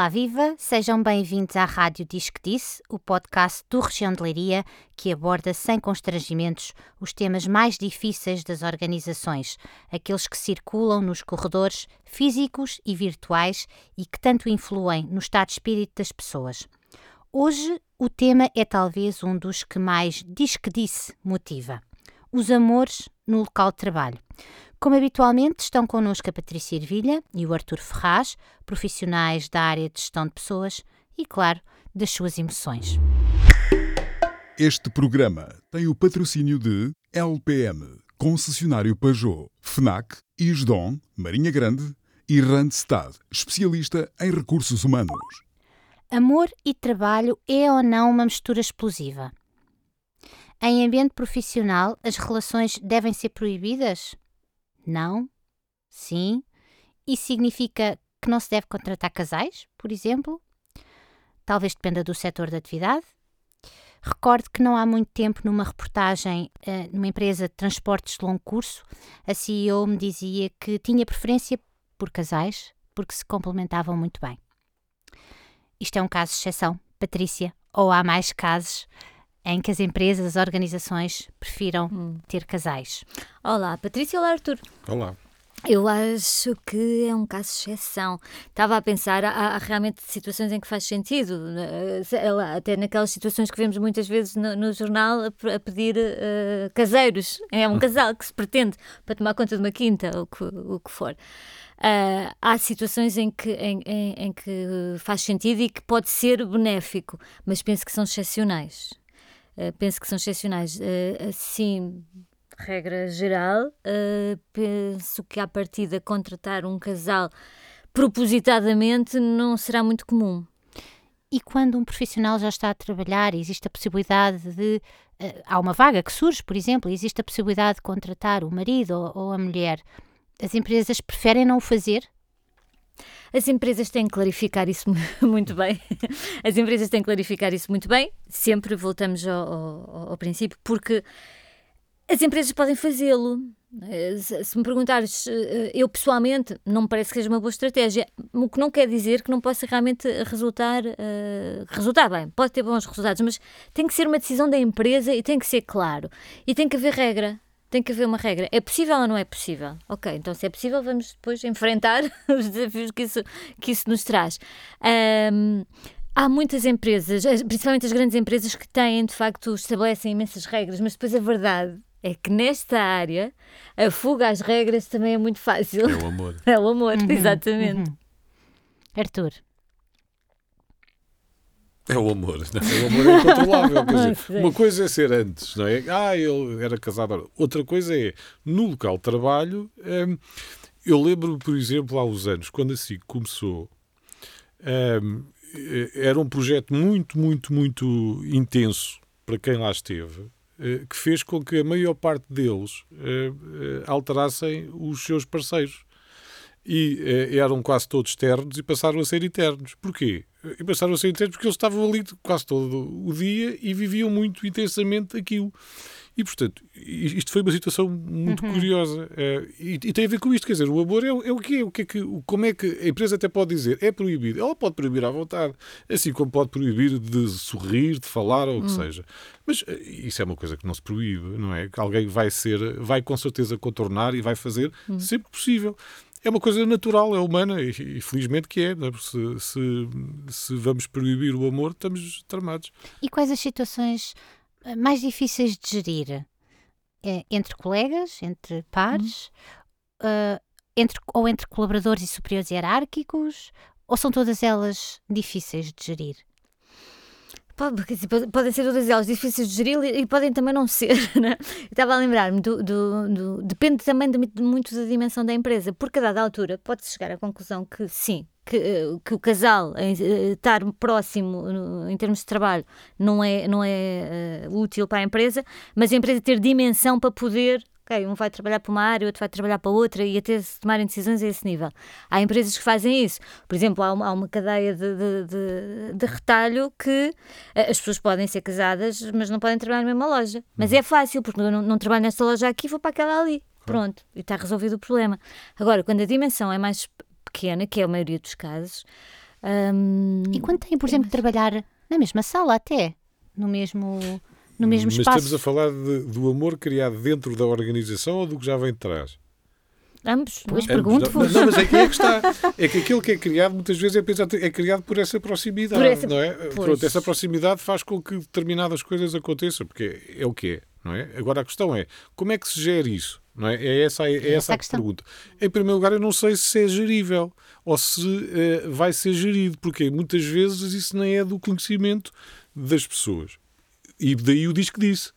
Olá, viva! Sejam bem-vindos à Rádio Disque Disse, o podcast do Região de Leiria que aborda sem constrangimentos os temas mais difíceis das organizações, aqueles que circulam nos corredores físicos e virtuais e que tanto influem no estado de espírito das pessoas. Hoje o tema é talvez um dos que mais Disque Disse motiva: os amores no local de trabalho. Como habitualmente, estão connosco a Patrícia Ervilha e o Artur Ferraz, profissionais da área de gestão de pessoas e, claro, das suas emoções. Este programa tem o patrocínio de LPM, concessionário Peugeot, FNAC, Isdon, Marinha Grande e Randstad, especialista em recursos humanos. Amor e trabalho é ou não uma mistura explosiva? Em ambiente profissional, as relações devem ser proibidas? Não? Sim? Isso significa que não se deve contratar casais, por exemplo? Talvez dependa do setor de atividade. Recordo que não há muito tempo, numa reportagem uh, numa empresa de transportes de longo curso, a CEO me dizia que tinha preferência por casais porque se complementavam muito bem. Isto é um caso de exceção, Patrícia, ou há mais casos em que as empresas, as organizações prefiram hum. ter casais. Olá, Patrícia. Olá, Arthur. Olá. Eu acho que é um caso de exceção. Estava a pensar, há, há realmente situações em que faz sentido, né? até naquelas situações que vemos muitas vezes no, no jornal a, a pedir uh, caseiros. É um casal que se pretende para tomar conta de uma quinta, ou que, o que for. Uh, há situações em que, em, em, em que faz sentido e que pode ser benéfico, mas penso que são excepcionais. Eh, penso que são excepcionais. Uh, assim, regra geral, uh, penso que à partida contratar um casal propositadamente não será muito comum. E quando um profissional já está a trabalhar, existe a possibilidade de. Uh, há uma vaga que surge, por exemplo, existe a possibilidade de contratar o marido ou, ou a mulher. As empresas preferem não o fazer as empresas têm que clarificar isso muito bem. As empresas têm que clarificar isso muito bem. Sempre voltamos ao, ao, ao princípio, porque as empresas podem fazê-lo. Eh, se me perguntares, eh, eu pessoalmente não me parece que seja uma boa estratégia, o que não quer dizer que não possa realmente resultar, uh, resultar bem, pode ter bons resultados, mas tem que ser uma decisão da empresa e tem que ser claro. E tem que haver regra tem que haver uma regra. É possível ou não é possível? Ok, então se é possível, vamos depois enfrentar os desafios que isso, que isso nos traz. Um, há muitas empresas, principalmente as grandes empresas, que têm, de facto, estabelecem imensas regras, mas depois a verdade é que nesta área a fuga às regras também é muito fácil. É o amor. É o amor, uhum, exatamente. Uhum. Arthur. É o amor, não é? O amor é incontrolável. Quer dizer, uma coisa é ser antes, não é? Ah, ele era casado. Outra coisa é, no local de trabalho, hum, eu lembro, por exemplo, há uns anos, quando a SIC começou, hum, era um projeto muito, muito, muito intenso para quem lá esteve, eh, que fez com que a maior parte deles eh, eh, alterassem os seus parceiros e eh, eram quase todos ternos e passaram a ser eternos. Porquê? E passaram a ser eternos porque eles estavam ali quase todo o dia e viviam muito intensamente aquilo. E, portanto, isto foi uma situação muito uhum. curiosa. É, e, e, tem a ver com isto, quer dizer, o amor é, é o quê? O que é que, como é que a empresa até pode dizer? É proibido. Ela pode proibir à vontade. Assim como pode proibir de sorrir, de falar ou o que uhum. seja. Mas eh, isso é uma coisa que não se proíbe, não é? Que alguém vai ser, vai com certeza contornar e vai fazer uhum. sempre possível é uma coisa natural, é humana e, e felizmente que é. é? Se, se, se, vamos proibir o amor, estamos tramados. E quais as situações eh, mais difíceis de gerir? É, entre colegas, entre pares, hum. uh, entre, ou entre colaboradores e superiores hierárquicos? Ou são todas elas difíceis de gerir? Podem ser todas elas difíceis de gerir e podem também não ser. Né? Estava a lembrar-me do, do, do, Depende também de, muito da dimensão da empresa, porque a dada altura pode-se chegar à conclusão que sim, que, eh, que, o casal eh, estar próximo em termos de trabalho não é, não é uh, útil para a empresa, mas a empresa ter dimensão para poder ok, um vai trabalhar para uma área, outro vai trabalhar para outra e até se tomarem decisões a esse nível. Há empresas que fazem isso. Por exemplo, há uma, há uma cadeia de, de, de, de, retalho que eh, as pessoas podem ser casadas, mas não podem trabalhar na mesma loja. Mas uhum. é fácil, porque não, não trabalho nesta loja aqui, vou para aquela ali. Pronto, e está resolvido o problema. Agora, quando a dimensão é mais pequena, que é a maioria dos casos, Um, e quando têm, por exemplo, de trabalhar na mesma sala até, no mesmo, no mesmo Mas espaço. estamos a falar de, do amor criado dentro da organização ou do que já vem de trás? Ambos. Pois, não? pergunto-vos. Não, mas é que é que está. É que aquilo que é criado muitas vezes é, pensado, é criado por essa proximidade. Por essa- não é? pois. Pronto, essa proximidade faz com que determinadas coisas aconteçam, porque é o que é. Não é? Agora a questão é como é que se gera isso? Não é? é essa, é, essa essa a pergunta. Em primeiro lugar, eu não sei se é gerível ou se eh, vai ser gerido, porque muitas vezes isso nem é do conhecimento das pessoas. E daí o que disse.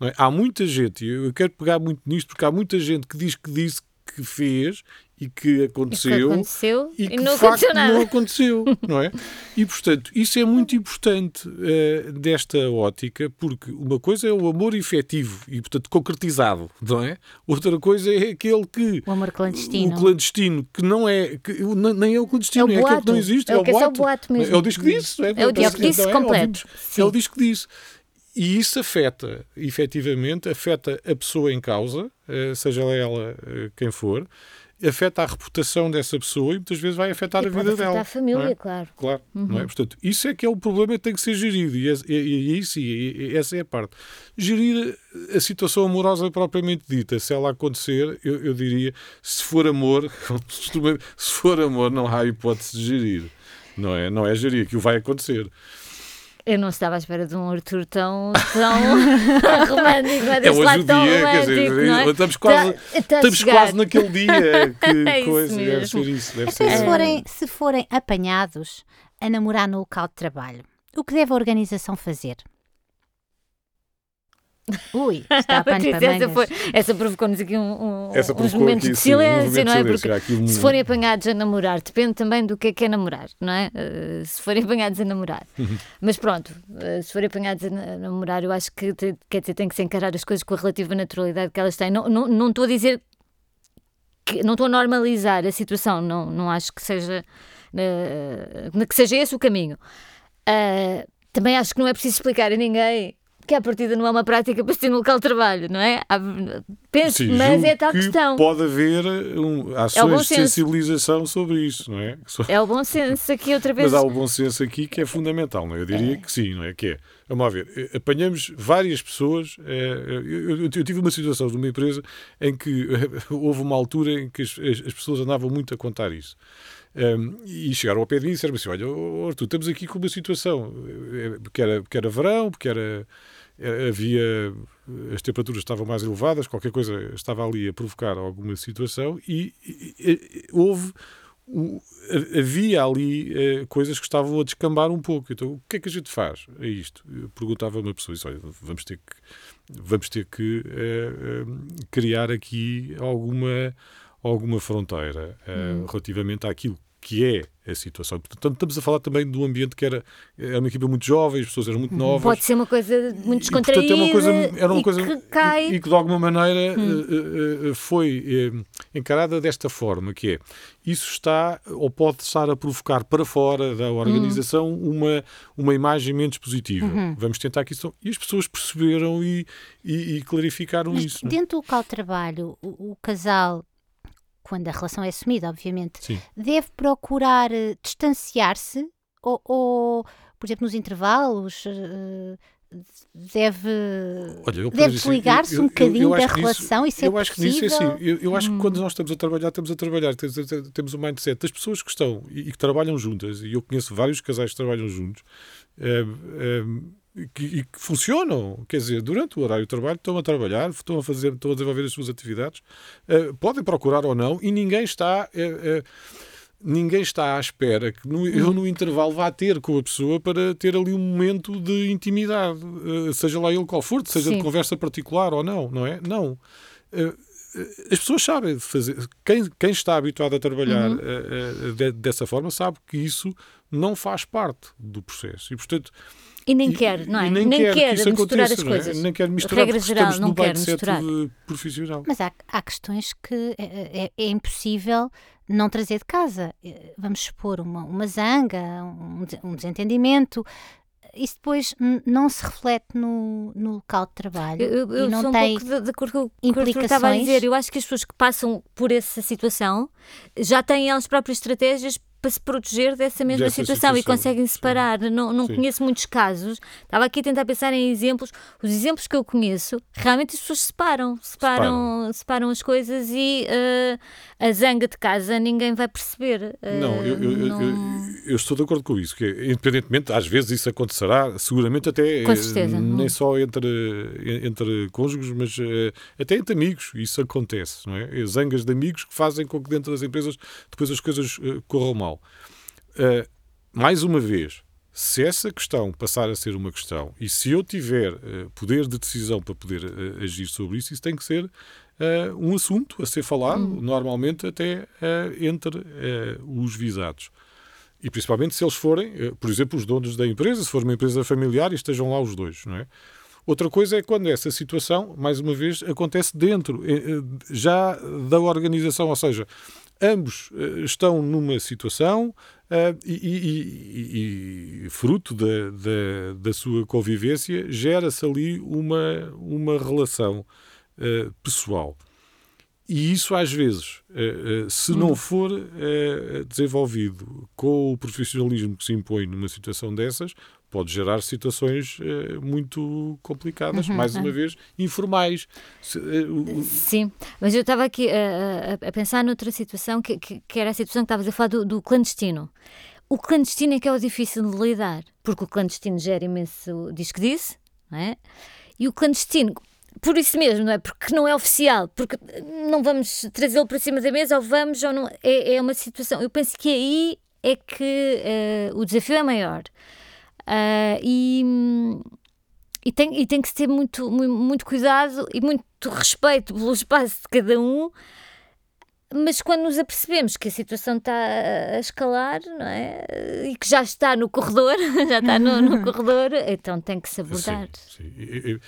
é? Há muita gente, e eu quero pegar muito nisto, porque há muita gente que diz que disse que fez e que Isso que aconteceu aconteceu e e, que não aconteceu nada. não aconteceu, não é? E portanto, isso é muito importante eh, desta ótica, porque uma coisa é o amor efetivo e portanto concretizado, não é? Outra coisa é aquele que O amor clandestino. o clandestino, que não é, que, nem é o clandestino, É o é, aquele que boato. não existe, É é, o que é só boato mesmo. É o disco disse, não é? É o disco é? completo. É o disco disse. E isso afeta, efetivamente, afeta a pessoa em causa, eh, seja ela eh, quem for, afeta a reputação dessa pessoa e muitas vezes vai afetar E a vida afetar dela. a família, é? claro. Claro, não é? Portanto, isso é que é o problema que tem que ser gerido e, esse- e, isso, e, essa é a parte. Gerir a situação amorosa propriamente dita, se ela acontecer, eu, eu diria, se for amor, se for amor, não há hipótese de gerir. Não é, não é gerir, que o vai acontecer. Eu não estava à espera de um Arthur tão, tão romântico, não é? É hoje lado o tão dia, romântico, dizer, não é? estamos quase, Tá- tá estamos quase naquele dia que É isso coisa, deve mesmo. ser isso. Deve ser se É. forem, se forem apanhados a namorar no local de trabalho, o que deve a organização fazer? Ui, está a pano para essa, foi, essa provocou-nos aqui um, um- Essa uns momentos aqui, de sim, um silêncio, momento não é? Porque um- se forem apanhados a namorar, depende também do que é que é namorar, não é? Eh, se forem apanhados a namorar. Mas pronto, eh, se forem apanhados a, na- a namorar, eu acho que te- quer dizer, tem que se encarar as coisas com a relativa naturalidade que elas têm. Não, não, não estou a dizer que não estou a normalizar a situação, não, não acho que seja, eh, que seja esse o caminho. Também acho que não é preciso explicar a ninguém que a partida não é uma prática para se ter no local de trabalho, não é? Há- Penso, Sim, mas é tal que questão. Pode haver um, bom ações de senso. sensibilização sobre isso, não é? É o bom senso aqui outra vez. Mas há o bom senso aqui que é fundamental, não é? Eu diria que sim, não é? Que é, vamos lá ver, eh, apanhamos várias pessoas. eh, Eu, eu- tive uma situação numa empresa em que eh, houve uma altura em que as, as- as pessoas andavam muito a contar isso. Um, e chegaram ao pé de mim e disseram assim: Olha, Arthur, estamos aqui com uma situação, eh, porque era, porque era verão, porque era, eh, havia. as temperaturas estavam mais elevadas, qualquer coisa estava ali a provocar alguma situação, e, e- e- houve o- ha- havia ali eh, coisas que estavam a descambar um pouco. Então, o que é que a gente faz a isto? Eu perguntava uma pessoa, disse, olha, vamos ter que, vamos ter que eh, eh, criar aqui alguma, alguma fronteira eh, relativamente àquilo que é a situação. Portanto, estamos a falar também de um ambiente que era, era uma equipa muito jovem, as pessoas eram muito novas. Pode ser uma coisa muito E, portanto, descontraída é uma coisa, era uma e coisa que cai. e, e que de alguma maneira eh, eh, eh, foi encarada desta forma, que é isso está ou pode estar a provocar para fora da organização uma, uma imagem menos positiva. Vamos tentar que isso e as pessoas perceberam e, e, e clarificaram Mas isso. não é? dentro do local de trabalho, o, o casal, quando a relação é assumida, obviamente, Sim. deve procurar eh, distanciar-se ou, ou, por exemplo, nos intervalos, eh, deve, Olha, deve exemplo, desligar-se um bocadinho da relação? Isso é eu acho que nisso é assim. Eu, eu acho que quando nós estamos a trabalhar, estamos a trabalhar, temos, temos o mindset das pessoas que estão e, e que trabalham juntas, e eu conheço vários casais que trabalham juntos eh, eh, que, e que funcionam, quer dizer, durante o horário de trabalho estão a trabalhar, estão a fazer, estão a desenvolver as suas atividades, eh, podem procurar ou não, e ninguém está. eh, eh, Ninguém está à espera que no, eu no intervalo vá ter com a pessoa para ter ali um momento de intimidade, seja lá ele qual for, seja Sim. de conversa particular ou não, não é? Não. As pessoas sabem fazer. Quem, quem está habituado a trabalhar de- dessa forma sabe que isso não faz parte do processo. E, portanto, E nem e- quer, não é? e nem, quer, que isso misturar aconteça, as é? coisas. Nem quer misturar Regra geral, estamos não no quer misturar. de profissional. Mas há, há questões que é, é- é impossível não trazer de casa. Eh, Vamos supor uma, uma zanga, um, um desentendimento. Isso depois não se reflete no, no local de trabalho Eu, eu- eu e não sou um tem pouco de, de acordo com o que Arthur estava a dizer. Eu acho que as pessoas que passam por essa situação já têm elas próprias estratégias para se proteger dessa mesma Dessa situação, e situação, conseguem sim. separar. Não, não Sim. conheço muitos casos. Estava aqui a tentar pensar em exemplos. Os exemplos que eu conheço, realmente as pessoas separam, separam, separam as coisas e eh, a zanga de casa ninguém vai perceber. Eh, Não, eu, eu- não- eu- eu estou de acordo com isso, que independentemente, às vezes isso acontecerá, seguramente até eh, certeza. nem só entre, entre cônjuges, mas eh, até entre amigos, isso acontece, não é? Zangas de amigos que fazem com que dentro das empresas depois as coisas corram mal. Eh, mais uma vez, se essa questão passar a ser uma questão e se eu tiver eh, poder de decisão para poder eh, agir sobre isso, isso tem que ser eh, um assunto a ser falado, normalmente até entre os visados. E principalmente se eles forem, por exemplo, os donos da empresa, se for uma empresa familiar e estejam lá os dois, não é? Outra coisa é quando essa situação, mais uma vez, acontece dentro já da organização, ou seja, ambos eh, estão numa situação eh, e, e- e- e fruto da, da, da sua convivência gera-se ali uma, uma relação eh, pessoal. E isso, às vezes, eh, se não for eh, desenvolvido com o profissionalismo que se impõe numa situação dessas, pode gerar situações eh, muito complicadas, mais uma vez, informais. Se, eh, o- o- Sim, mas eu estava aqui a, a- pensar noutra situação, que, que, que era a situação que estavas a falar do, do clandestino. O clandestino é que é o difícil de lidar, porque o clandestino gera imenso diz que disse, não é? E o clandestino, por isso mesmo, não é? Porque não é oficial, porque não vamos trazê-lo para cima da mesa, ou vamos, ou não. É, é uma situação. Eu penso que aí é que eh, o desafio é maior. Ah, e, e, tem, e tem que se ter muito, muito, muito cuidado e muito respeito pelo espaço de cada um. Mas quando nos apercebemos que a situação está a escalar, não é? E que já está no corredor, já está no, no corredor, então tem que se abordar. Sim, sim.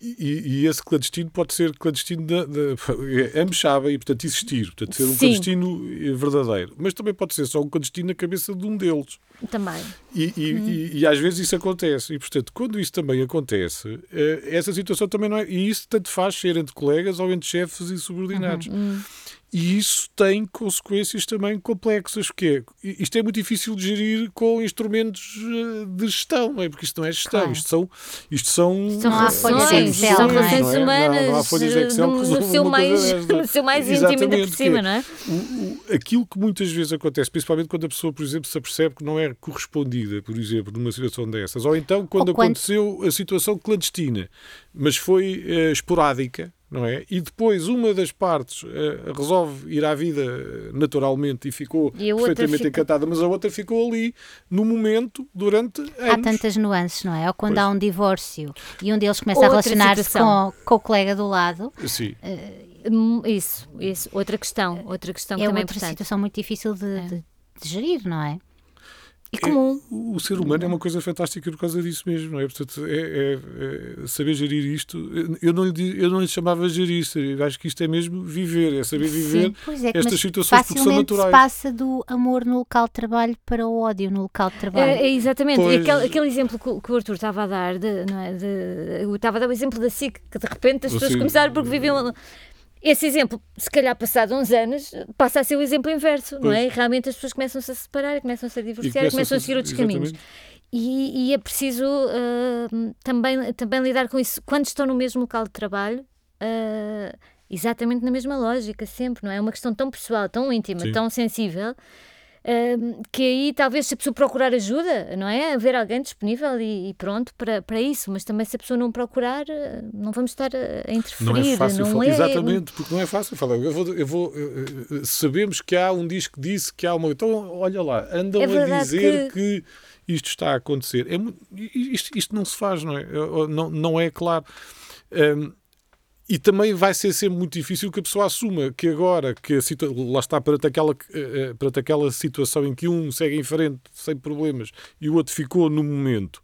E- e esse clandestino pode ser clandestino da, da, ambos sabem e portanto existir, portanto ser um Sim. clandestino verdadeiro, mas também pode ser só um clandestino na cabeça de um deles. Também. E, e- e- e às vezes isso acontece. E, portanto, quando isso também acontece, eh, essa situação também não é. E isso tanto faz ser entre colegas ou entre chefes e subordinados. E isso tem consequências também complexas, porque é, isto é muito difícil de gerir com instrumentos eh, de gestão, não é? Porque isto não é gestão, Claro. isto são, isto são, São folhas de relações, Excel, são não é? relações não é? humanas Não, não há folhas de Excel que no, no resolvam seu mais, desta. no seu mais íntimo ainda por Exatamente, cima, não é? o- o- aquilo que muitas vezes acontece, principalmente quando a pessoa, por exemplo, se apercebe que não é correspondida, por exemplo, numa situação dessas, ou então quando Ou quando- aconteceu a situação clandestina, mas foi eh, esporádica, não é? E depois uma das partes eh, resolve ir à vida naturalmente e ficou E perfeitamente fica- encantada, mas a outra ficou ali no momento durante anos. Há tantas nuances, não é? Ou quando Pois. há um divórcio e um deles começa Outra a relacionar-se com, com o colega do lado, Sim. Hum, Isso, isso. Outra questão, outra questão que é também é outra importante. situação muito difícil de, de- de gerir, não é? E comum. O ser humano é uma coisa fantástica por causa disso mesmo, não é? Portanto, é, é- é saber gerir isto. Eu não, eu não lhe chamava gerir, eu acho que isto é mesmo viver, é saber viver Pois é, estas mas situações porque são facilmente se naturais. passa do amor no local de trabalho para o ódio no local de trabalho. É, é, exatamente, Pois. e aquele, aquele exemplo que, o- que o Arthur estava a dar, de, não é, de- eu estava a dar o exemplo da SIC, que de repente as pessoas Sim. começaram porque viviam. Esse exemplo, se calhar passado uns anos, passa a ser o exemplo inverso, não é? E realmente as pessoas começam-se a separar, começam-se a divorciar e começam a seguir outros caminhos. exatamente. E, e é preciso ah, também, também lidar com isso quando estão no mesmo local de trabalho, ah, exatamente na mesma lógica, sempre, não é? É uma questão tão pessoal, tão íntima, Sim. tão sensível. Ah, que aí talvez se a pessoa procurar ajuda, não é? Haver alguém disponível e, e pronto para, para isso, mas também se a pessoa não procurar, ah, não vamos estar a, interferir. Não é fácil não falar. é- Exatamente, porque não é fácil falar. Eu vou, eu vou, eh, eh, sabemos que há um disco que disse que há uma. Então, olha lá, andam É a dizer que... isto está a acontecer. É, isto, isto não se faz, não é? Eh, Não, não é claro. Hum, e também vai ser sempre muito difícil que a pessoa assuma que agora que a situa lá está perante aquela, eh, eh, perante aquela situação em que um segue em frente sem problemas e o outro ficou no momento,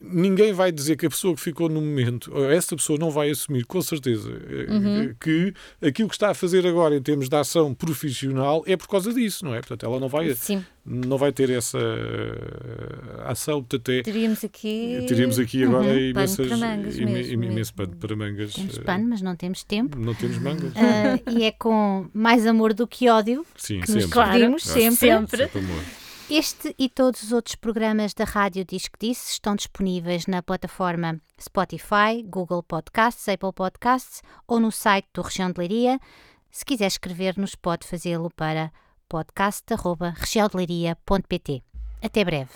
ninguém vai dizer que a pessoa que ficou no momento, ou essa pessoa não vai assumir com certeza eh, Uhum. que aquilo que está a fazer agora em termos de ação profissional é por causa disso, não é? Portanto, ela não vai, Sim, não vai ter essa eh, ação, portanto, é, teríamos aqui. teríamos aqui agora Uhum, imensas, pano para mangas ime- mesmo, imenso mesmo. pano para mangas. Temos eh, pano, mas não temos tempo. Não temos mangas. Ah, e é com mais amor do que ódio Sim, que nos sempre. Claro, despedimos, Claro. sempre. Sempre. Sempre amor. Este e todos os outros programas da Rádio Disque Disse estão disponíveis na plataforma Spotify, Google Podcasts, Apple Podcasts ou no site do Região de Leiria. Se quiser escrever-nos, pode fazê-lo para podcast.regiãodeleiria.pt. Até breve.